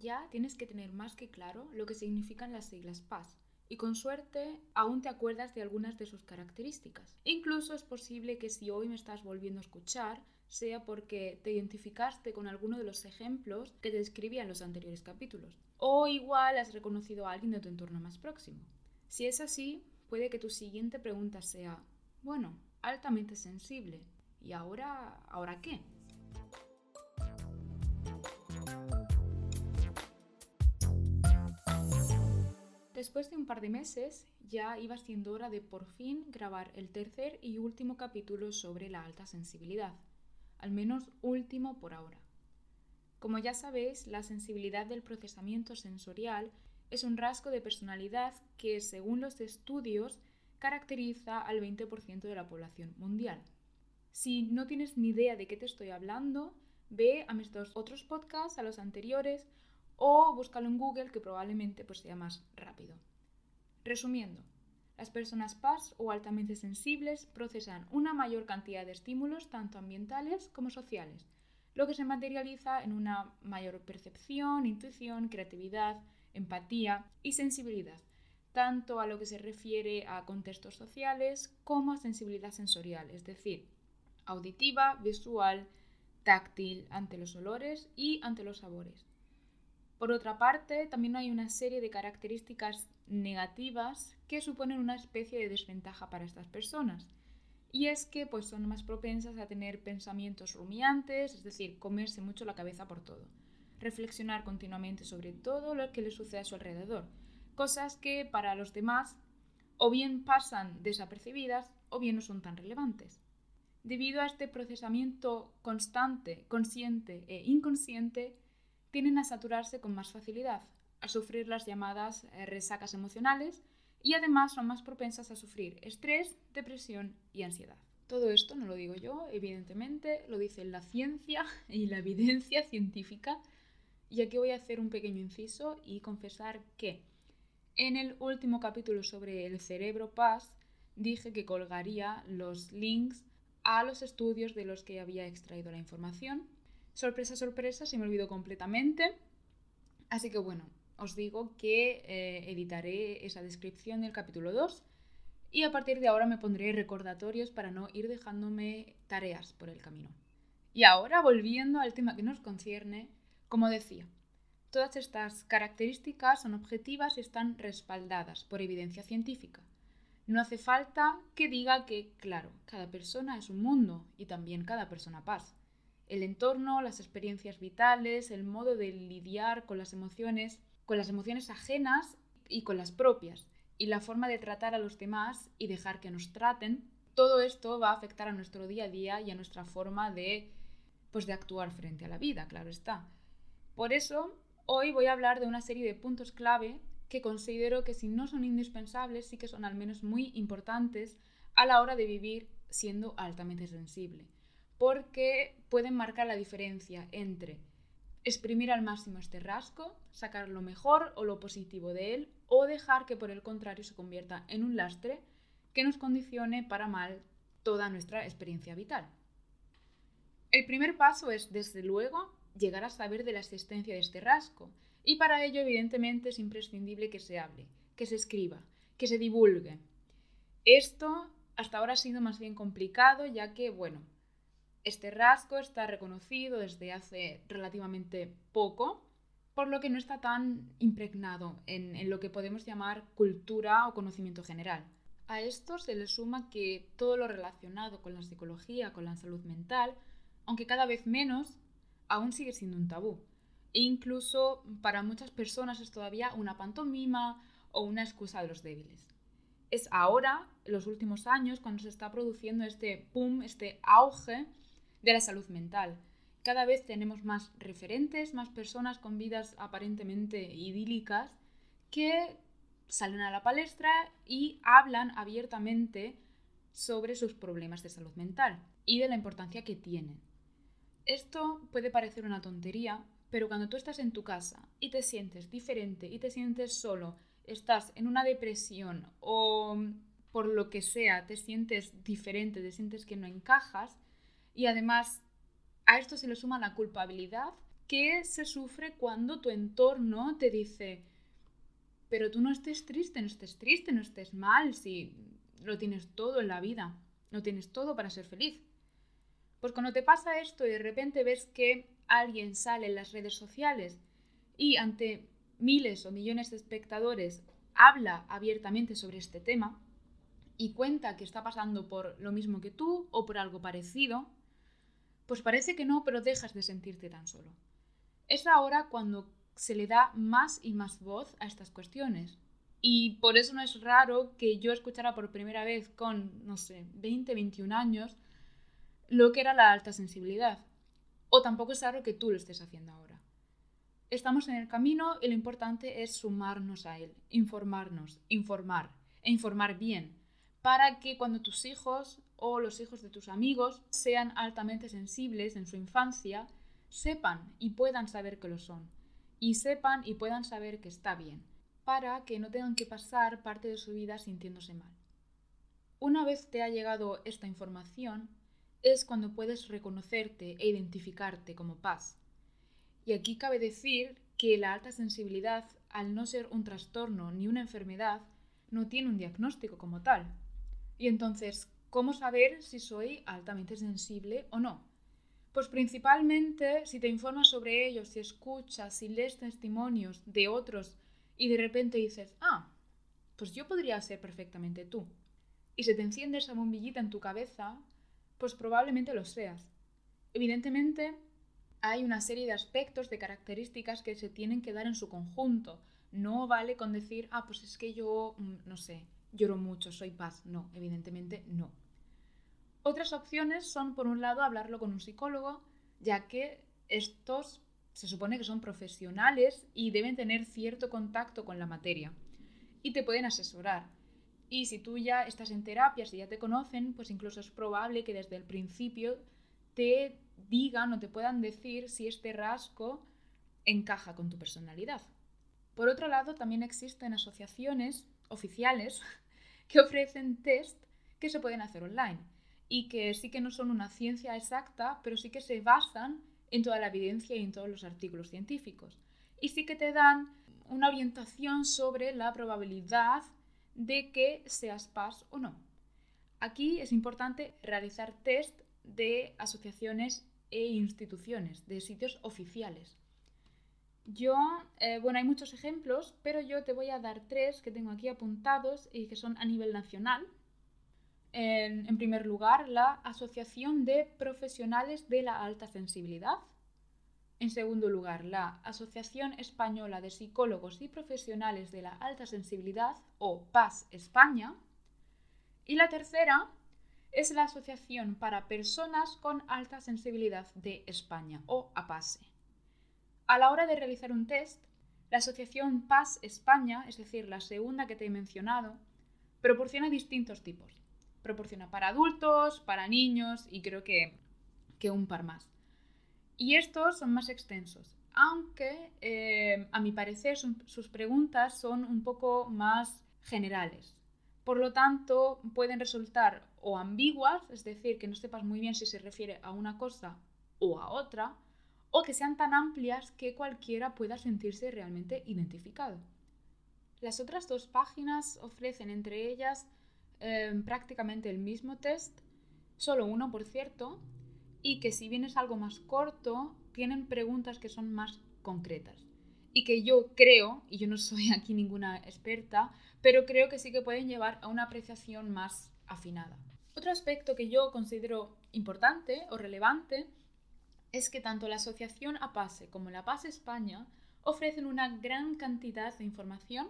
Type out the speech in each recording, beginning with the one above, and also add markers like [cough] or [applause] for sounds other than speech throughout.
ya tienes que tener más que claro lo que significan las siglas PAS y con suerte aún te acuerdas de algunas de sus características. Incluso es posible que si hoy me estás volviendo a escuchar sea porque te identificaste con alguno de los ejemplos que te describía en los anteriores capítulos. O igual has reconocido a alguien de tu entorno más próximo. Si es así, puede que tu siguiente pregunta sea, bueno, altamente sensible. ¿Y ahora, ahora qué? Después de un par de meses, ya iba siendo hora de por fin grabar el tercer y último capítulo sobre la alta sensibilidad, al menos último por ahora. Como ya sabéis, la sensibilidad del procesamiento sensorial es un rasgo de personalidad que, según los estudios, caracteriza al 20% de la población mundial. Si no tienes ni idea de qué te estoy hablando, ve a mis dos otros podcasts, a los anteriores, o búscalo en Google que probablemente pues, sea más rápido. Resumiendo, las personas PAS o altamente sensibles procesan una mayor cantidad de estímulos tanto ambientales como sociales, lo que se materializa en una mayor percepción, intuición, creatividad, empatía y sensibilidad, tanto a lo que se refiere a contextos sociales como a sensibilidad sensorial, es decir, auditiva, visual, táctil ante los olores y ante los sabores. Por otra parte, también hay una serie de características negativas que suponen una especie de desventaja para estas personas. Y es que pues, son más propensas a tener pensamientos rumiantes, es decir, comerse mucho la cabeza por todo. Reflexionar continuamente sobre todo lo que les sucede a su alrededor. Cosas que para los demás o bien pasan desapercibidas o bien no son tan relevantes. Debido a este procesamiento constante, consciente e inconsciente, tienden a saturarse con más facilidad, a sufrir las llamadas eh, resacas emocionales y además son más propensas a sufrir estrés, depresión y ansiedad. Todo esto no lo digo yo, evidentemente, lo dice la ciencia [laughs] y la evidencia científica. Y aquí voy a hacer un pequeño inciso y confesar que en el último capítulo sobre el cerebro paz dije que colgaría los links a los estudios de los que había extraído la información sorpresa, sorpresa, se me olvidó completamente. Así que bueno, os digo que eh, editaré esa descripción del capítulo 2 y a partir de ahora me pondré recordatorios para no ir dejándome tareas por el camino. Y ahora, volviendo al tema que nos concierne, como decía, todas estas características son objetivas y están respaldadas por evidencia científica. No hace falta que diga que, claro, cada persona es un mundo y también cada persona pasa el entorno, las experiencias vitales, el modo de lidiar con las emociones, con las emociones ajenas y con las propias, y la forma de tratar a los demás y dejar que nos traten, todo esto va a afectar a nuestro día a día y a nuestra forma de pues de actuar frente a la vida, claro está. Por eso, hoy voy a hablar de una serie de puntos clave que considero que si no son indispensables, sí que son al menos muy importantes a la hora de vivir siendo altamente sensible porque pueden marcar la diferencia entre exprimir al máximo este rasgo, sacar lo mejor o lo positivo de él, o dejar que por el contrario se convierta en un lastre que nos condicione para mal toda nuestra experiencia vital. El primer paso es, desde luego, llegar a saber de la existencia de este rasgo, y para ello, evidentemente, es imprescindible que se hable, que se escriba, que se divulgue. Esto hasta ahora ha sido más bien complicado, ya que, bueno, este rasgo está reconocido desde hace relativamente poco, por lo que no está tan impregnado en, lo que podemos llamar cultura o conocimiento general. A esto se le suma que todo lo relacionado con la psicología, con la salud mental, aunque cada vez menos, aún sigue siendo un tabú. E incluso para muchas personas es todavía una pantomima o una excusa de los débiles. Es ahora, en los últimos años, cuando se está produciendo este boom, este auge de la salud mental. Cada vez tenemos más referentes, más personas con vidas aparentemente idílicas que salen a la palestra y hablan abiertamente sobre sus problemas de salud mental y de la importancia que tienen. Esto puede parecer una tontería, pero cuando tú estás en tu casa y te sientes diferente y te sientes solo, estás en una depresión o por lo que sea, te sientes diferente, te sientes que no encajas, y además a esto se le suma la culpabilidad que se sufre cuando tu entorno te dice, pero tú no estés triste, no estés triste, no estés mal, si lo tienes todo en la vida, no tienes todo para ser feliz. Pues cuando te pasa esto y de repente ves que alguien sale en las redes sociales y ante miles o millones de espectadores habla abiertamente sobre este tema y cuenta que está pasando por lo mismo que tú o por algo parecido, pues parece que no, pero dejas de sentirte tan solo. Es ahora cuando se le da más y más voz a estas cuestiones. Y por eso no es raro que yo escuchara por primera vez con, no sé, 20, 21 años, lo que era la alta sensibilidad. O tampoco es raro que tú lo estés haciendo ahora. Estamos en el camino y lo importante es sumarnos a él, informarnos, informar e informar bien, para que cuando tus hijos o los hijos de tus amigos sean altamente sensibles en su infancia, sepan y puedan saber que lo son, y sepan y puedan saber que está bien, para que no tengan que pasar parte de su vida sintiéndose mal. Una vez te ha llegado esta información, es cuando puedes reconocerte e identificarte como paz y aquí cabe decir que la alta sensibilidad, al no ser un trastorno ni una enfermedad, no tiene un diagnóstico como tal. Y entonces, ¿cómo saber si soy altamente sensible o no? Pues principalmente si te informas sobre ello, si escuchas, si lees testimonios de otros y de repente dices, ah, pues yo podría ser perfectamente tú. Y se te enciende esa bombillita en tu cabeza, pues probablemente lo seas. Evidentemente, hay una serie de aspectos, de características que se tienen que dar en su conjunto. No vale con decir, ah, pues es que yo, mm, no sé, lloro mucho, soy paz. No, evidentemente no. Otras opciones son, por un lado, hablarlo con un psicólogo, ya que estos se supone que son profesionales y deben tener cierto contacto con la materia y te pueden asesorar. Y si tú ya estás en terapia, si ya te conocen, pues incluso es probable que desde el principio te digan o te puedan decir si este rasgo encaja con tu personalidad. Por otro lado, también existen asociaciones oficiales [laughs] que ofrecen test que se pueden hacer online y que sí que no son una ciencia exacta, pero sí que se basan en toda la evidencia y en todos los artículos científicos. Y sí que te dan una orientación sobre la probabilidad de que seas paz o no. Aquí es importante realizar test de asociaciones e instituciones, de sitios oficiales. Yo, eh, bueno, hay muchos ejemplos, pero yo te voy a dar tres que tengo aquí apuntados y que son a nivel nacional. En, en primer lugar, la Asociación de Profesionales de la Alta Sensibilidad. En segundo lugar, la Asociación Española de Psicólogos y Profesionales de la Alta Sensibilidad, o PAS España. Y la tercera, es la Asociación para Personas con Alta Sensibilidad de España, o APASE. A la hora de realizar un test, la Asociación PAS España, es decir, la segunda que te he mencionado, proporciona distintos tipos. Proporciona para adultos, para niños y creo que, que un par más. Y estos son más extensos, aunque eh, a mi parecer sus preguntas son un poco más generales. Por lo tanto, pueden resultar o ambiguas, es decir, que no sepas muy bien si se refiere a una cosa o a otra, o que sean tan amplias que cualquiera pueda sentirse realmente identificado. Las otras dos páginas ofrecen entre ellas em, prácticamente el mismo test, solo uno por cierto, y que si bien es algo más corto, tienen preguntas que son más concretas y que yo creo, y yo no soy [laughs] aquí ninguna experta, pero creo que sí que pueden llevar a una apreciación más afinada. Otro aspecto que yo considero importante o relevante es que tanto la Asociación APASE como la PASE España ofrecen una gran cantidad de información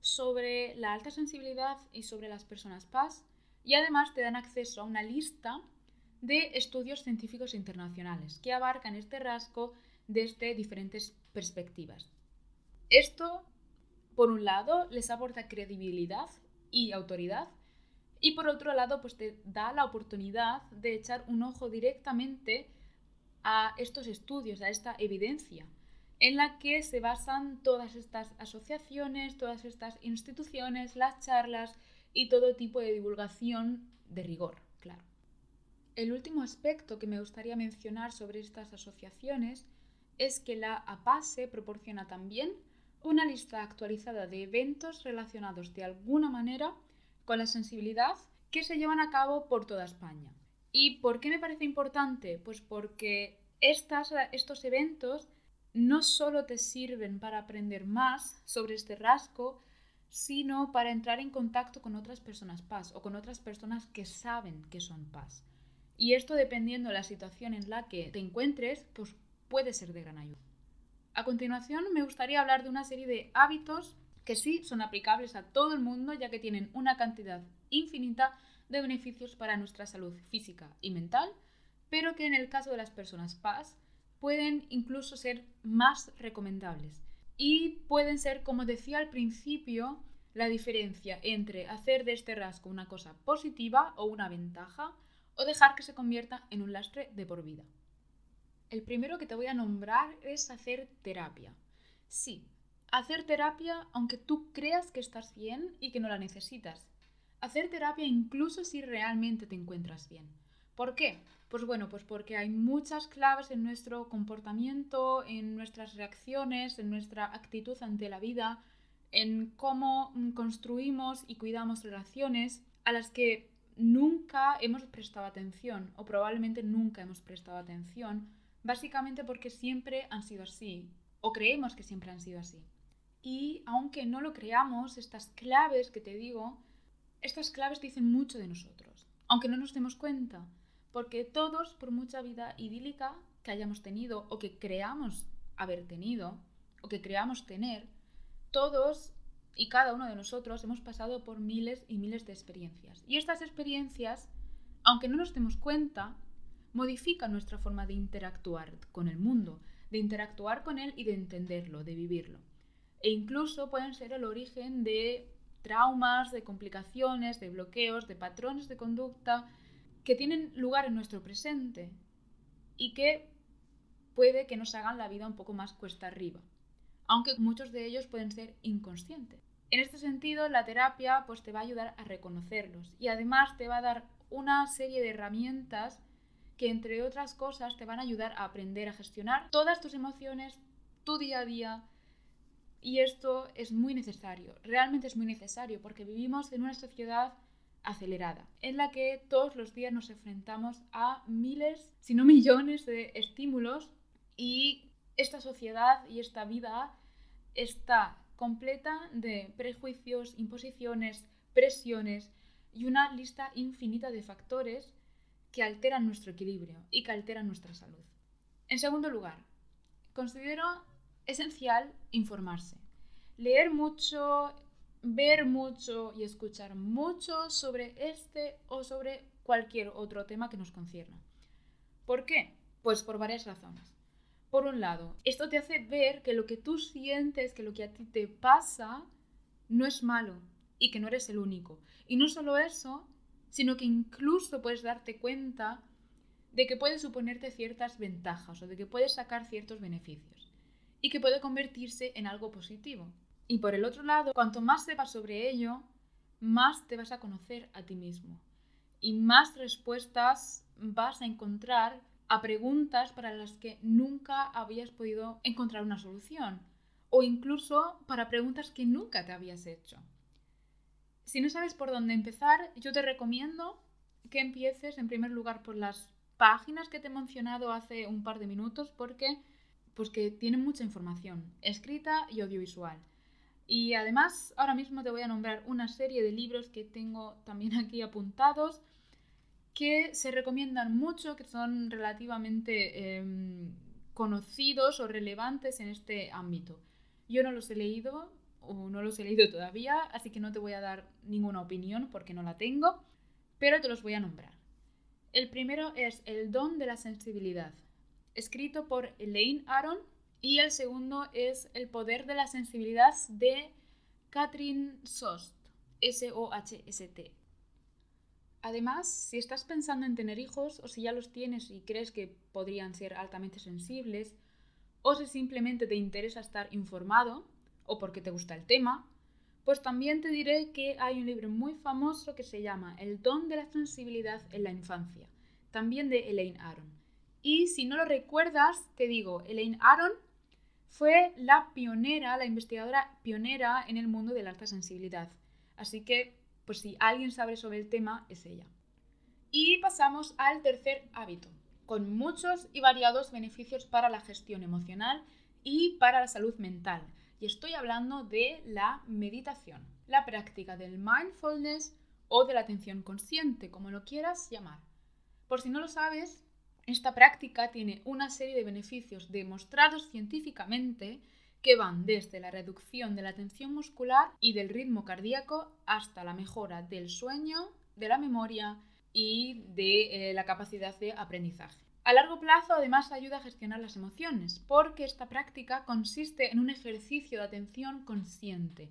sobre la alta sensibilidad y sobre las personas PAS y además te dan acceso a una lista de estudios científicos internacionales que abarcan este rasgo desde diferentes perspectivas. Esto, por un lado, les aporta credibilidad y autoridad y por otro lado, pues te da la oportunidad de echar un ojo directamente a estos estudios, a esta evidencia, en la que se basan todas estas asociaciones, todas estas instituciones, las charlas y todo tipo de divulgación de rigor, claro. El último aspecto que me gustaría mencionar sobre estas asociaciones es que la APASE proporciona también una lista actualizada de eventos relacionados de alguna manera con la sensibilidad que se llevan a cabo por toda España. ¿Y por qué me parece importante? Pues porque estos eventos no solo te sirven para aprender más sobre este rasgo, sino para entrar en contacto con otras personas PAS o con otras personas que saben que son PAS. Y esto dependiendo de la situación en la que te encuentres, pues puede ser de gran ayuda. A continuación me gustaría hablar de una serie de hábitos que sí son aplicables a todo el mundo ya que tienen una cantidad infinita de beneficios para nuestra salud física y mental, pero que en el caso de las personas PAS pueden incluso ser más recomendables y pueden ser, como decía al principio, la diferencia entre hacer de este rasgo una cosa positiva o una ventaja o dejar que se convierta en un lastre de por vida. El primero que te voy a nombrar es hacer terapia. Sí, hacer terapia aunque tú creas que estás bien y que no la necesitas. Hacer terapia incluso si realmente te encuentras bien. ¿Por qué? Pues bueno, pues porque hay muchas claves en nuestro comportamiento, en nuestras reacciones, en nuestra actitud ante la vida, en cómo mm, construimos y cuidamos relaciones a las que nunca hemos prestado atención o probablemente nunca hemos prestado atención, básicamente porque siempre han sido así o creemos que siempre han sido así. Y aunque no lo creamos, estas claves que te digo, estas claves dicen mucho de nosotros, aunque no nos demos cuenta porque todos, por mucha vida idílica que hayamos tenido o que creamos haber tenido o que creamos tener, todos y cada uno de nosotros hemos pasado por miles y miles de experiencias. Y estas experiencias, aunque no nos demos cuenta, modifican nuestra forma de interactuar con el mundo, de interactuar con él y de entenderlo, de vivirlo. E incluso pueden ser el origen de traumas, de complicaciones, de bloqueos, de patrones de conducta, que tienen lugar en nuestro presente y que puede que nos hagan la vida un poco más cuesta arriba, aunque muchos de ellos pueden ser inconscientes. En este sentido, la terapia pues, te va a ayudar a reconocerlos y además te va a dar una serie de herramientas que, entre otras cosas, te van a ayudar a aprender a gestionar todas tus emociones, tu día a día. Y esto es muy necesario, realmente es muy necesario, porque vivimos en una sociedad acelerada, en la que todos los días nos enfrentamos a miles, si no millones de estímulos y esta sociedad y esta vida está completa de prejuicios, imposiciones, presiones y una lista infinita de factores que alteran nuestro equilibrio y que alteran nuestra salud. En segundo lugar, considero esencial informarse. Leer mucho, ver mucho y escuchar mucho sobre este o sobre cualquier otro tema que nos concierna. ¿Por qué? Pues por varias razones. Por un lado, esto te hace ver que lo que tú sientes, que lo que a ti te pasa, no es malo y que no eres el único. Y no solo eso, sino que incluso puedes darte cuenta de que puede suponerte ciertas ventajas o de que puedes sacar ciertos beneficios y que puede convertirse en algo positivo. Y por el otro lado, cuanto más sepas sobre ello, más te vas a conocer a ti mismo y más respuestas vas a encontrar a preguntas para las que nunca habías podido encontrar una solución o incluso para preguntas que nunca te habías hecho. Si no sabes por dónde empezar, yo te recomiendo que empieces en primer lugar por las páginas que te he mencionado hace un par de minutos porque pues que tienen mucha información escrita y audiovisual. Y además, ahora mismo te voy a nombrar una serie de libros que tengo también [laughs] aquí apuntados que se recomiendan mucho, que son relativamente em, conocidos o relevantes en este ámbito. Yo no los he leído o no los he leído todavía, así que no te voy a dar ninguna opinión porque no la tengo, pero te los voy a nombrar. El primero es El don de la sensibilidad, escrito por Elaine Aron y el segundo es El poder de la sensibilidad de Catherine Sost, S-O-H-S-T. Además, si estás pensando en tener hijos o si ya los tienes y crees que podrían ser altamente sensibles, o si simplemente te interesa estar informado o porque te gusta el tema, pues también te diré que hay un libro muy famoso que se llama El don de la sensibilidad en la infancia, también de Elaine Aron Y si no lo recuerdas, te digo, Elaine Aron fue la pionera, la investigadora pionera en el mundo de la alta sensibilidad. Así que, pues si alguien sabe sobre el tema, es ella. Y pasamos al tercer hábito, con muchos y variados beneficios para la gestión emocional y para la salud mental. Y estoy hablando de la meditación, la práctica del mindfulness o de la atención consciente, como lo quieras llamar. Por si no lo sabes, esta práctica tiene una serie de beneficios demostrados científicamente que van desde la reducción de la tensión muscular y del ritmo cardíaco hasta la mejora del sueño, de la memoria y de eh, la capacidad de aprendizaje. A largo plazo, además, ayuda a gestionar las emociones, porque esta práctica consiste en un ejercicio de atención consciente.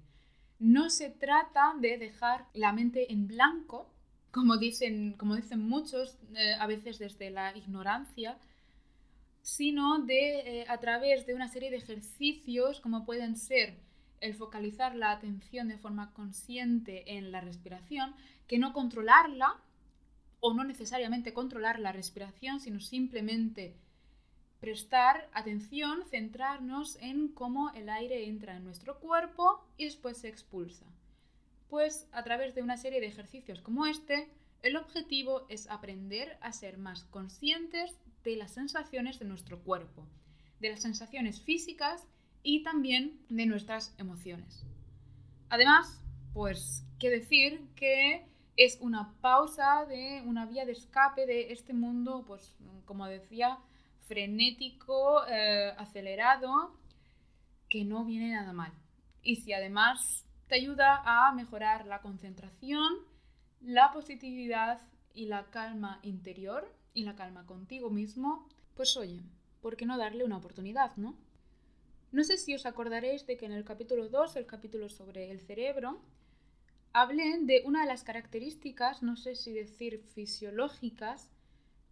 No se trata de dejar la mente en blanco, como dicen, como dicen muchos, eh, a veces desde la ignorancia, sino de eh, a través de una serie de ejercicios, como pueden ser el focalizar la atención de forma consciente en la respiración, que no controlarla, o no necesariamente controlar la respiración, sino simplemente prestar atención, centrarnos en cómo el aire entra en nuestro cuerpo y después se expulsa. Pues a través de una serie de ejercicios como este, el objetivo es aprender a ser más conscientes de las sensaciones de nuestro cuerpo, de las sensaciones físicas y también de nuestras emociones. Además, pues, qué decir que es una pausa de una vía de escape de este mundo, pues como decía, frenético, eh, acelerado, que no viene nada mal. Y si además te ayuda a mejorar la concentración, la positividad y la calma interior y la calma contigo mismo, pues oye, ¿por qué no darle una oportunidad, no? No sé si os acordaréis de que en el capítulo 2, el capítulo sobre el cerebro, hablen de una de las características, no sé si decir fisiológicas,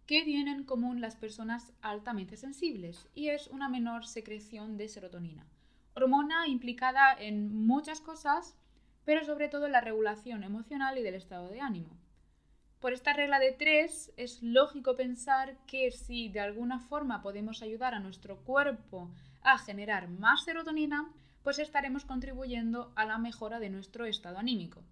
que tienen en común las personas altamente sensibles y es una menor secreción de serotonina, hormona implicada en muchas cosas, pero sobre todo en la regulación emocional y del estado de ánimo. Por esta regla de tres es lógico pensar que si de alguna forma podemos ayudar a nuestro cuerpo a generar más serotonina, pues estaremos contribuyendo a la mejora de nuestro estado anímico.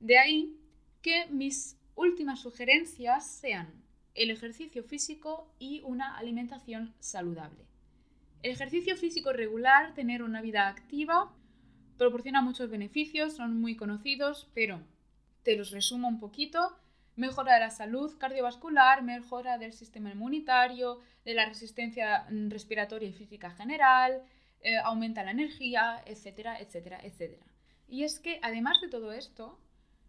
De ahí que mis últimas sugerencias sean el ejercicio físico y una alimentación saludable. El ejercicio físico regular, tener una vida activa, proporciona muchos beneficios, son muy conocidos, pero te los resumo un poquito. Mejora de la salud cardiovascular, mejora del sistema inmunitario, de la resistencia respiratoria y física general, eh, aumenta la energía, etcétera, etcétera, etcétera. Y es que además de todo esto,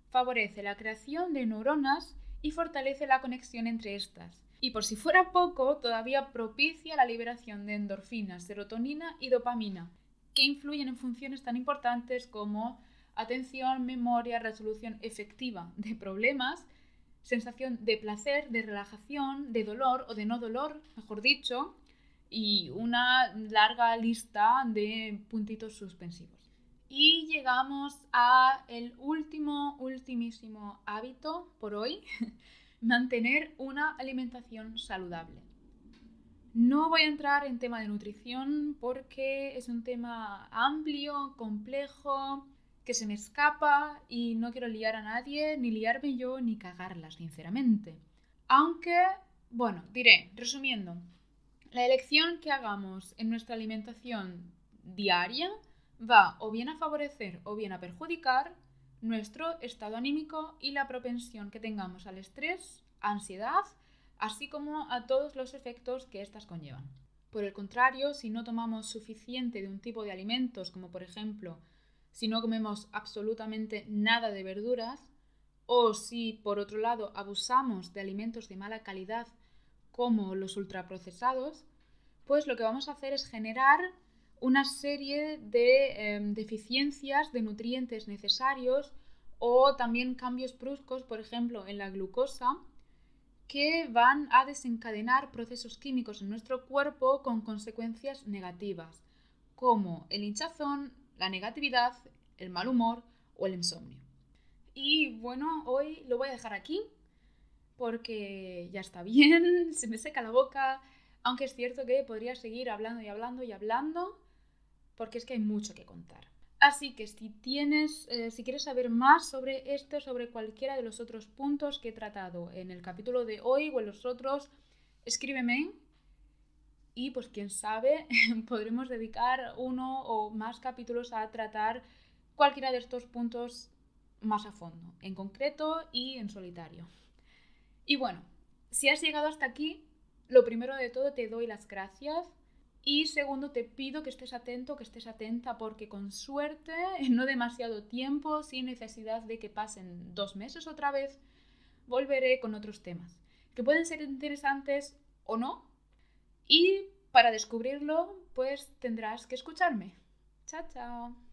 favorece la creación de neuronas y fortalece la conexión entre estas. Y por si fuera poco, todavía propicia la liberación de endorfinas, serotonina y dopamina, que influyen en funciones tan importantes como atención, memoria, resolución efectiva de problemas, sensación de placer, de relajación, de dolor o de no dolor, mejor dicho, y una larga lista de puntitos suspensivos. Y llegamos a el último, ultimísimo hábito por hoy, [laughs] mantener una alimentación saludable. No voy a entrar en tema de nutrición porque es un tema amplio, complejo, que se me escapa y no quiero liar a nadie, ni liarme yo, ni cagarla, sinceramente. Aunque, bueno, diré, resumiendo, la elección que hagamos en nuestra alimentación diaria va o bien a favorecer o bien a perjudicar nuestro estado anímico y la propensión que tengamos al estrés, ansiedad, así como a todos los efectos que éstas conllevan. Por el contrario, si no tomamos suficiente de un tipo de alimentos, como por ejemplo, si no comemos absolutamente nada de verduras, o si por otro lado abusamos de alimentos de mala calidad como los ultraprocesados, pues lo que vamos a hacer es generar una serie de em, deficiencias de nutrientes necesarios o también cambios bruscos, por ejemplo, en la glucosa, que van a desencadenar procesos químicos en nuestro cuerpo con consecuencias negativas, como el hinchazón, la negatividad, el mal humor o el insomnio. Y bueno, hoy lo voy a dejar aquí porque ya está bien, [laughs] se me seca la boca Aunque es cierto que podría seguir hablando y hablando y hablando, porque es que hay mucho que contar. Así que si tienes, eh, si quieres saber más sobre esto, sobre cualquiera de los otros puntos que he tratado en el capítulo de hoy o en los otros, escríbeme y pues quién sabe, [laughs] podremos dedicar uno o más capítulos a tratar cualquiera de estos puntos más a fondo, en concreto y en solitario. Y bueno, si has llegado hasta aquí, lo primero de todo te doy las gracias y segundo te pido que estés atento, que estés atenta porque con suerte, [laughs] en no demasiado tiempo, sin necesidad de que pasen dos meses otra vez, volveré con otros temas que pueden ser interesantes o no. Y para descubrirlo, pues tendrás que escucharme. Chao, chao.